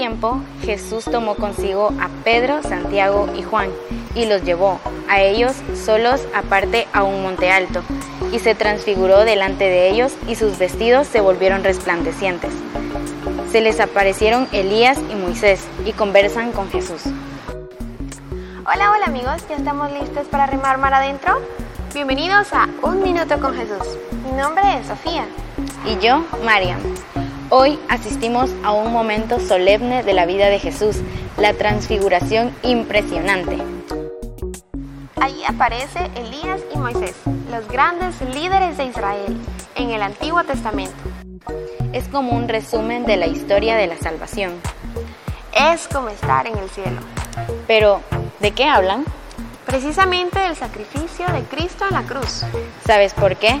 tiempo, Jesús tomó consigo a Pedro, Santiago y Juan y los llevó, a ellos solos aparte a un monte alto, y se transfiguró delante de ellos y sus vestidos se volvieron resplandecientes. Se les aparecieron Elías y Moisés y conversan con Jesús. Hola, hola amigos, ¿ya estamos listos para remar mar adentro? Bienvenidos a Un Minuto con Jesús. Mi nombre es Sofía. Y yo, Mariam. Hoy asistimos a un momento solemne de la vida de Jesús, la transfiguración impresionante. Allí aparece Elías y Moisés, los grandes líderes de Israel en el Antiguo Testamento. Es como un resumen de la historia de la salvación. Es como estar en el cielo. Pero, ¿de qué hablan? Precisamente del sacrificio de Cristo en la cruz. ¿Sabes por qué?